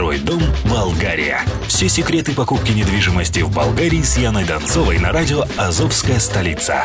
Второй дом Болгария. Все секреты покупки недвижимости в Болгарии с Яной Донцовой на радио «Азовская столица».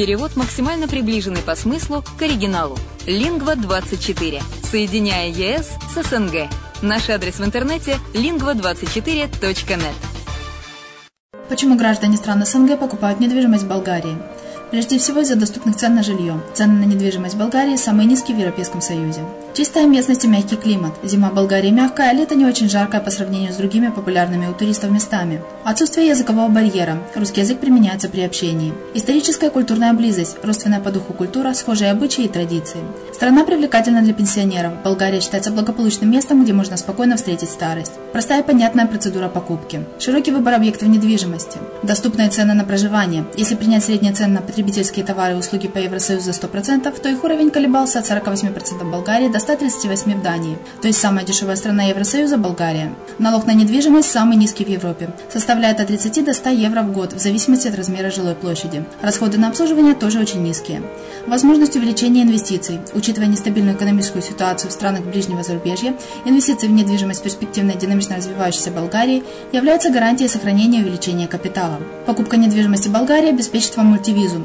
Перевод максимально приближенный по смыслу к оригиналу. Лингва24. Соединяя ЕС с СНГ. Наш адрес в интернете lingva24.net. Почему граждане стран СНГ покупают недвижимость в Болгарии? Прежде всего из-за доступных цен на жилье. Цены на недвижимость Болгарии самые низкие в Европейском Союзе. Чистая местность и мягкий климат. Зима в Болгарии мягкая, а лето не очень жаркое по сравнению с другими популярными у туристов местами. Отсутствие языкового барьера. Русский язык применяется при общении. Историческая и культурная близость. Родственная по духу культура, схожие обычаи и традиции. Страна привлекательна для пенсионеров. Болгария считается благополучным местом, где можно спокойно встретить старость. Простая и понятная процедура покупки. Широкий выбор объектов недвижимости. Доступные цены на проживание. Если принять средние цены на потребительские товары и услуги по Евросоюзу за 100%, то их уровень колебался от 48% в Болгарии до 138% в Дании. То есть самая дешевая страна Евросоюза – Болгария. Налог на недвижимость самый низкий в Европе. Составляет от 30 до 100 евро в год, в зависимости от размера жилой площади. Расходы на обслуживание тоже очень низкие. Возможность увеличения инвестиций. Учитывая нестабильную экономическую ситуацию в странах ближнего зарубежья, инвестиции в недвижимость перспективной динамично развивающейся Болгарии являются гарантией сохранения и увеличения капитала. Покупка недвижимости Болгарии обеспечит вам мультивизу.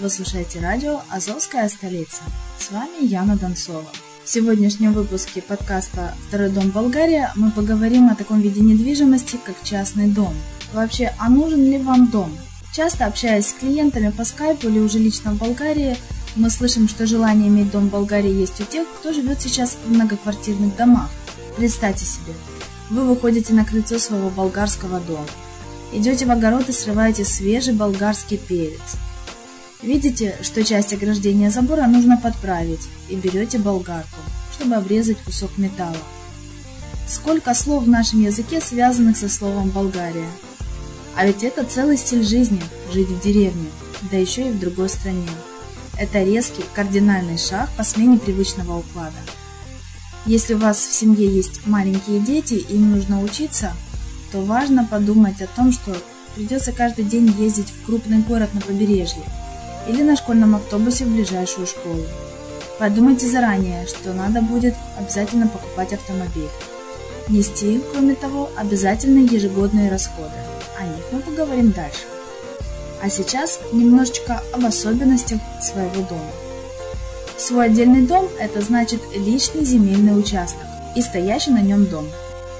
Вы слушаете радио «Азовская столица». С вами Яна Донцова. В сегодняшнем выпуске подкаста «Второй дом Болгария» мы поговорим о таком виде недвижимости, как частный дом. Вообще, а нужен ли вам дом? Часто общаясь с клиентами по скайпу или уже лично в Болгарии, мы слышим, что желание иметь дом в Болгарии есть у тех, кто живет сейчас в многоквартирных домах. Представьте себе, вы выходите на крыльцо своего болгарского дома, идете в огород и срываете свежий болгарский перец – Видите, что часть ограждения забора нужно подправить, и берете болгарку, чтобы обрезать кусок металла. Сколько слов в нашем языке, связанных со словом «Болгария». А ведь это целый стиль жизни – жить в деревне, да еще и в другой стране. Это резкий, кардинальный шаг по смене привычного уклада. Если у вас в семье есть маленькие дети им нужно учиться, то важно подумать о том, что придется каждый день ездить в крупный город на побережье – или на школьном автобусе в ближайшую школу. Подумайте заранее, что надо будет обязательно покупать автомобиль. Нести, кроме того, обязательные ежегодные расходы. О них мы поговорим дальше. А сейчас немножечко об особенностях своего дома. Свой отдельный дом – это значит личный земельный участок и стоящий на нем дом.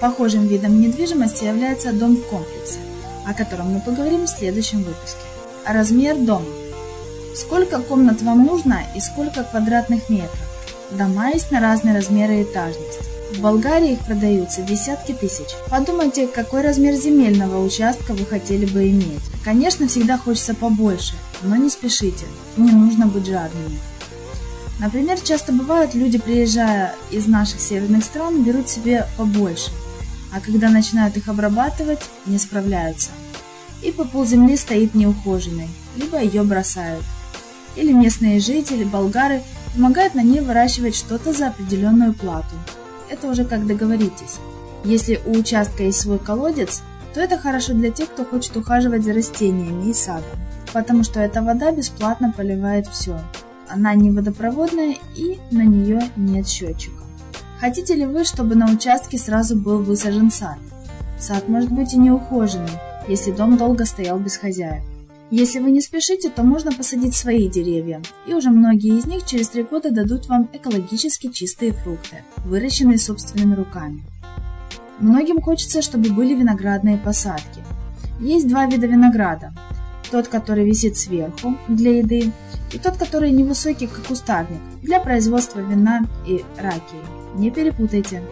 Похожим видом недвижимости является дом в комплексе, о котором мы поговорим в следующем выпуске. Размер дома – Сколько комнат вам нужно и сколько квадратных метров? Дома есть на разные размеры и этажность. В Болгарии их продаются десятки тысяч. Подумайте, какой размер земельного участка вы хотели бы иметь. Конечно, всегда хочется побольше, но не спешите, не нужно быть жадными. Например, часто бывает, люди, приезжая из наших северных стран, берут себе побольше, а когда начинают их обрабатывать, не справляются. И по полземли стоит неухоженной, либо ее бросают или местные жители, болгары, помогают на ней выращивать что-то за определенную плату. Это уже как договоритесь. Если у участка есть свой колодец, то это хорошо для тех, кто хочет ухаживать за растениями и садом, потому что эта вода бесплатно поливает все. Она не водопроводная и на нее нет счетчика. Хотите ли вы, чтобы на участке сразу был высажен сад? Сад может быть и неухоженный, если дом долго стоял без хозяев. Если вы не спешите, то можно посадить свои деревья, и уже многие из них через три года дадут вам экологически чистые фрукты, выращенные собственными руками. Многим хочется, чтобы были виноградные посадки. Есть два вида винограда. Тот, который висит сверху для еды, и тот, который невысокий, как кустарник, для производства вина и ракии. Не перепутайте.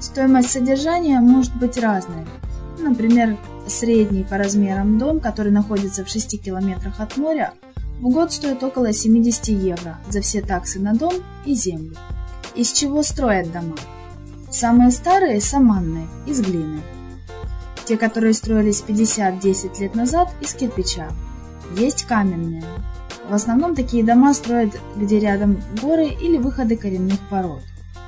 Стоимость содержания может быть разной. Например, средний по размерам дом, который находится в 6 километрах от моря, в год стоит около 70 евро за все таксы на дом и землю. Из чего строят дома? Самые старые – саманные, из глины. Те, которые строились 50-10 лет назад, из кирпича. Есть каменные. В основном такие дома строят, где рядом горы или выходы коренных пород.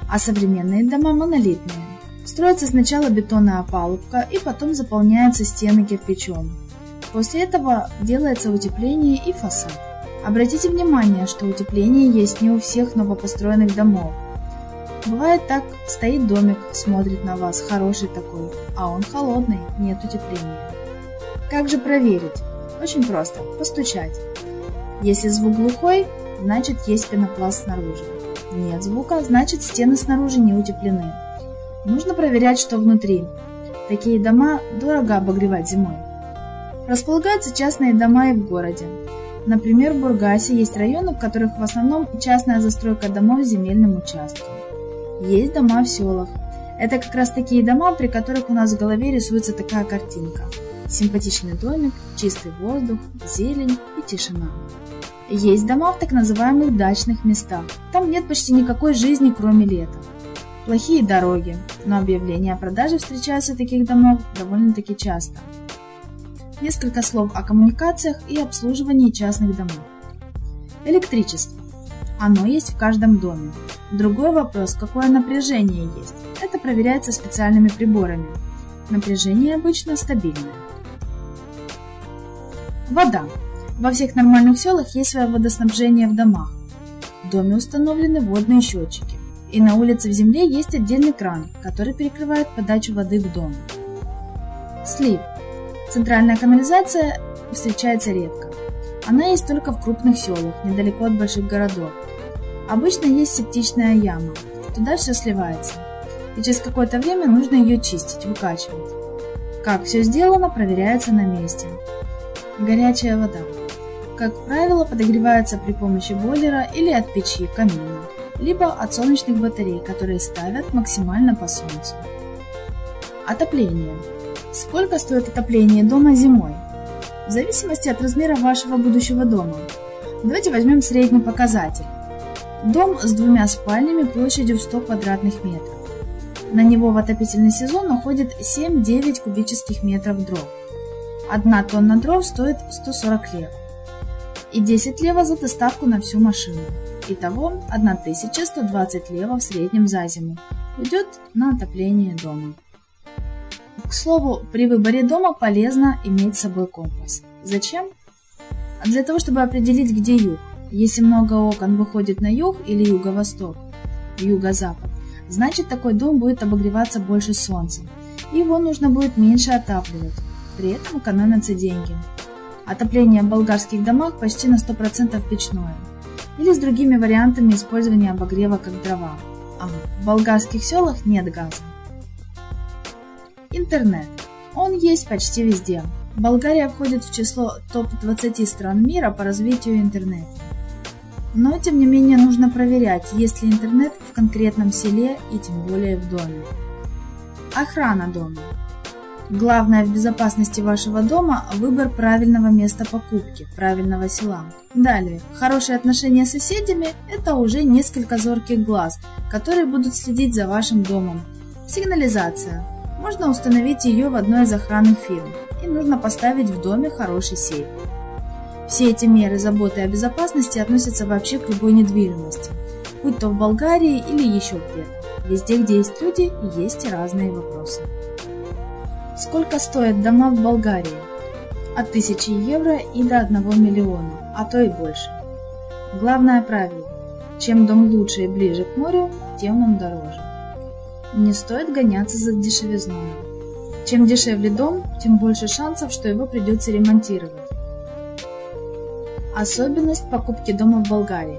А современные дома монолитные. Строится сначала бетонная опалубка и потом заполняются стены кирпичом. После этого делается утепление и фасад. Обратите внимание, что утепление есть не у всех новопостроенных домов. Бывает так, стоит домик, смотрит на вас, хороший такой, а он холодный, нет утепления. Как же проверить? Очень просто, постучать. Если звук глухой, значит есть пенопласт снаружи. Нет звука, значит стены снаружи не утеплены. Нужно проверять, что внутри. Такие дома дорого обогревать зимой. Располагаются частные дома и в городе. Например, в Бургасе есть районы, в которых в основном частная застройка домов земельным участком. Есть дома в селах. Это как раз такие дома, при которых у нас в голове рисуется такая картинка. Симпатичный домик, чистый воздух, зелень и тишина. Есть дома в так называемых дачных местах. Там нет почти никакой жизни, кроме лета. Плохие дороги, но объявления о продаже встречаются таких домов довольно-таки часто. Несколько слов о коммуникациях и обслуживании частных домов. Электричество. Оно есть в каждом доме. Другой вопрос, какое напряжение есть. Это проверяется специальными приборами. Напряжение обычно стабильное. Вода. Во всех нормальных селах есть свое водоснабжение в домах. В доме установлены водные счетчики. И на улице в земле есть отдельный кран, который перекрывает подачу воды в дом. Слив. Центральная канализация встречается редко. Она есть только в крупных селах, недалеко от больших городов. Обычно есть септичная яма, туда все сливается. И через какое-то время нужно ее чистить, выкачивать. Как все сделано, проверяется на месте. Горячая вода. Как правило, подогревается при помощи бойлера или от печи, камина, либо от солнечных батарей, которые ставят максимально по солнцу. Отопление. Сколько стоит отопление дома зимой? В зависимости от размера вашего будущего дома. Давайте возьмем средний показатель. Дом с двумя спальнями площадью в 100 квадратных метров. На него в отопительный сезон уходит 7-9 кубических метров дров. Одна тонна дров стоит 140 лев. И 10 лева за доставку на всю машину. Итого 1120 лева в среднем за зиму уйдет на отопление дома. К слову, при выборе дома полезно иметь с собой компас. Зачем? Для того, чтобы определить, где юг. Если много окон выходит на юг или юго-восток, юго-запад, значит такой дом будет обогреваться больше солнцем. Его нужно будет меньше отапливать. При этом экономятся деньги. Отопление в болгарских домах почти на 100% печное. Или с другими вариантами использования обогрева как дрова. А в болгарских селах нет газа. Интернет. Он есть почти везде. Болгария входит в число топ-20 стран мира по развитию интернета. Но, тем не менее, нужно проверять, есть ли интернет в конкретном селе и тем более в доме. Охрана дома. Главное в безопасности вашего дома – выбор правильного места покупки, правильного села. Далее, хорошие отношения с соседями – это уже несколько зорких глаз, которые будут следить за вашим домом. Сигнализация можно установить ее в одной из охранных фирм, и нужно поставить в доме хороший сейф. Все эти меры заботы о безопасности относятся вообще к любой недвижимости, будь то в Болгарии или еще где-то. Везде, где есть люди, есть разные вопросы. Сколько стоят дома в Болгарии? От 1000 евро и до 1 миллиона, а то и больше. Главное правило – чем дом лучше и ближе к морю, тем он дороже. Не стоит гоняться за дешевизной. Чем дешевле дом, тем больше шансов, что его придется ремонтировать. Особенность покупки дома в Болгарии.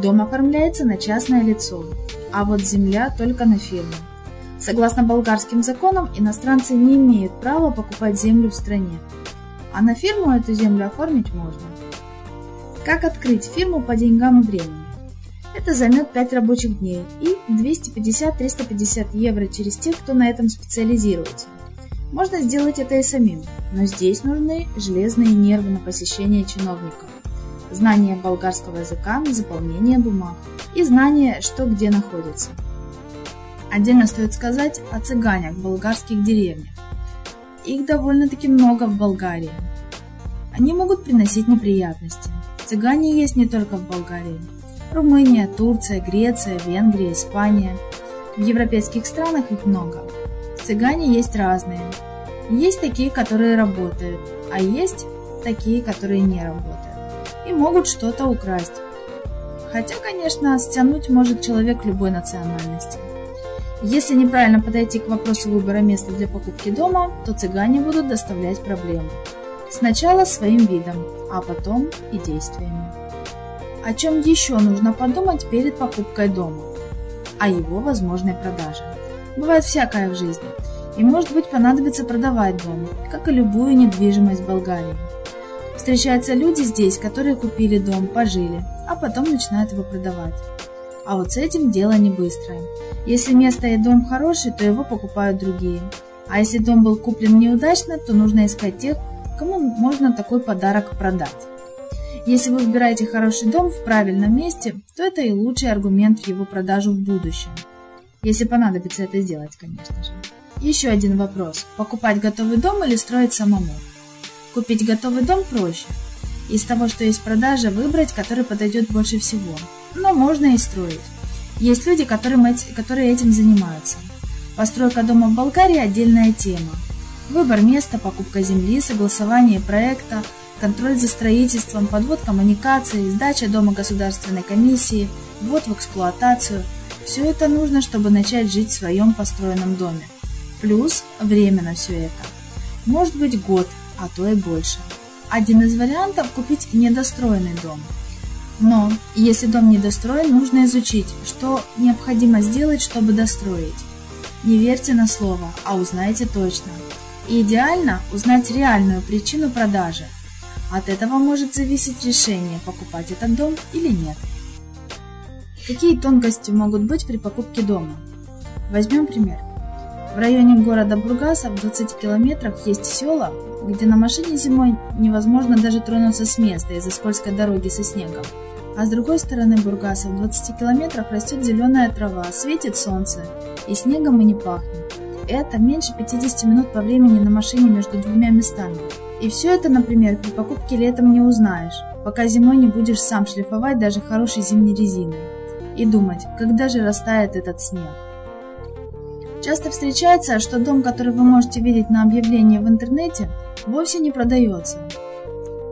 Дом оформляется на частное лицо, а вот земля только на фирму. Согласно болгарским законам, иностранцы не имеют права покупать землю в стране, а на фирму эту землю оформить можно. Как открыть фирму по деньгам и времени? Это займет 5 рабочих дней и 250-350 евро через тех, кто на этом специализируется. Можно сделать это и самим, но здесь нужны железные нервы на посещение чиновников, знание болгарского языка на заполнение бумаг и знание, что где находится. Отдельно стоит сказать о цыганях в болгарских деревнях. Их довольно-таки много в Болгарии. Они могут приносить неприятности. Цыгане есть не только в Болгарии. Румыния, Турция, Греция, Венгрия, Испания. В европейских странах их много. Цыгане есть разные. Есть такие, которые работают, а есть такие, которые не работают. И могут что-то украсть. Хотя, конечно, стянуть может человек любой национальности. Если неправильно подойти к вопросу выбора места для покупки дома, то цыгане будут доставлять проблемы. Сначала своим видом, а потом и действиями. О чем еще нужно подумать перед покупкой дома? О его возможной продаже. Бывает всякое в жизни, и может быть понадобится продавать дом, как и любую недвижимость в Болгарии. Встречаются люди здесь, которые купили дом, пожили, а потом начинают его продавать. А вот с этим дело не быстрое. Если место и дом хороший, то его покупают другие. А если дом был куплен неудачно, то нужно искать тех, кому можно такой подарок продать. Если вы выбираете хороший дом в правильном месте, то это и лучший аргумент в его продажу в будущем. Если понадобится это сделать, конечно же. Еще один вопрос. Покупать готовый дом или строить самому? Купить готовый дом проще. Из того, что есть продажа, выбрать, который подойдет больше всего – но можно и строить. Есть люди, которым, которые этим занимаются. Постройка дома в Болгарии – отдельная тема. Выбор места, покупка земли, согласование проекта, контроль за строительством, подвод коммуникаций, сдача дома государственной комиссии, ввод в эксплуатацию – все это нужно, чтобы начать жить в своем построенном доме. Плюс время на все это. Может быть год, а то и больше. Один из вариантов – купить недостроенный дом – но, если дом недостроен, нужно изучить, что необходимо сделать, чтобы достроить. Не верьте на слово, а узнайте точно. И идеально узнать реальную причину продажи. От этого может зависеть решение, покупать этот дом или нет. Какие тонкости могут быть при покупке дома? Возьмем пример. В районе города Бургаса в 20 километрах есть села, где на машине зимой невозможно даже тронуться с места из-за скользкой дороги со снегом. А с другой стороны Бургаса в 20 километрах растет зеленая трава, светит солнце, и снегом и не пахнет. Это меньше 50 минут по времени на машине между двумя местами. И все это, например, при покупке летом не узнаешь, пока зимой не будешь сам шлифовать даже хорошей зимней резиной. И думать, когда же растает этот снег. Часто встречается, что дом, который вы можете видеть на объявлении в интернете, вовсе не продается.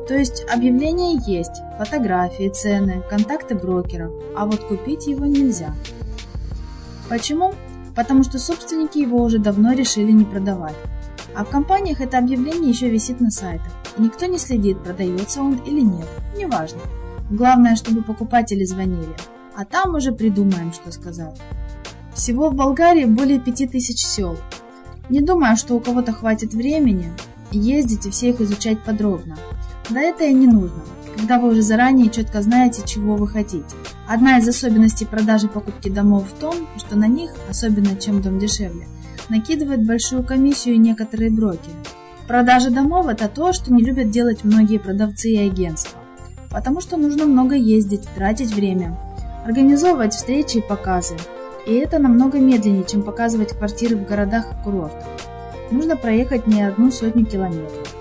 То есть объявление есть, фотографии, цены, контакты брокеров, а вот купить его нельзя. Почему? Потому что собственники его уже давно решили не продавать. А в компаниях это объявление еще висит на сайтах, и никто не следит, продается он или нет, неважно. Главное, чтобы покупатели звонили, а там уже придумаем, что сказать. Всего в Болгарии более 5000 сел. Не думаю, что у кого-то хватит времени ездить и все их изучать подробно. Да это и не нужно, когда вы уже заранее четко знаете, чего вы хотите. Одна из особенностей продажи и покупки домов в том, что на них, особенно чем дом дешевле, накидывают большую комиссию некоторые брокеры. Продажа домов – это то, что не любят делать многие продавцы и агентства, потому что нужно много ездить, тратить время, организовывать встречи и показы. И это намного медленнее, чем показывать квартиры в городах и курортах. Нужно проехать не одну сотню километров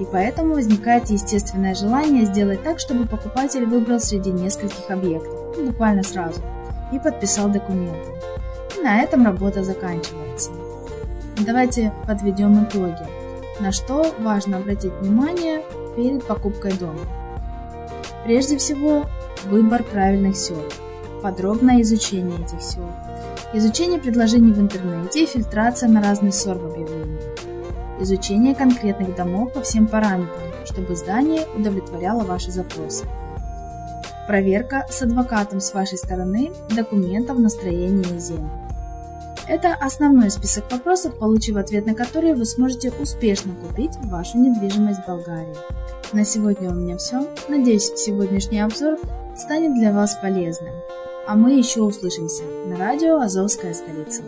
и поэтому возникает естественное желание сделать так, чтобы покупатель выбрал среди нескольких объектов, ну, буквально сразу, и подписал документы. И на этом работа заканчивается. Давайте подведем итоги. На что важно обратить внимание перед покупкой дома? Прежде всего, выбор правильных сел, подробное изучение этих сел, изучение предложений в интернете и фильтрация на разный сор в объявлении изучение конкретных домов по всем параметрам, чтобы здание удовлетворяло ваши запросы. Проверка с адвокатом с вашей стороны документов на строение земли. Это основной список вопросов, получив ответ на которые вы сможете успешно купить вашу недвижимость в Болгарии. На сегодня у меня все. Надеюсь, сегодняшний обзор станет для вас полезным. А мы еще услышимся на радио «Азовская столица».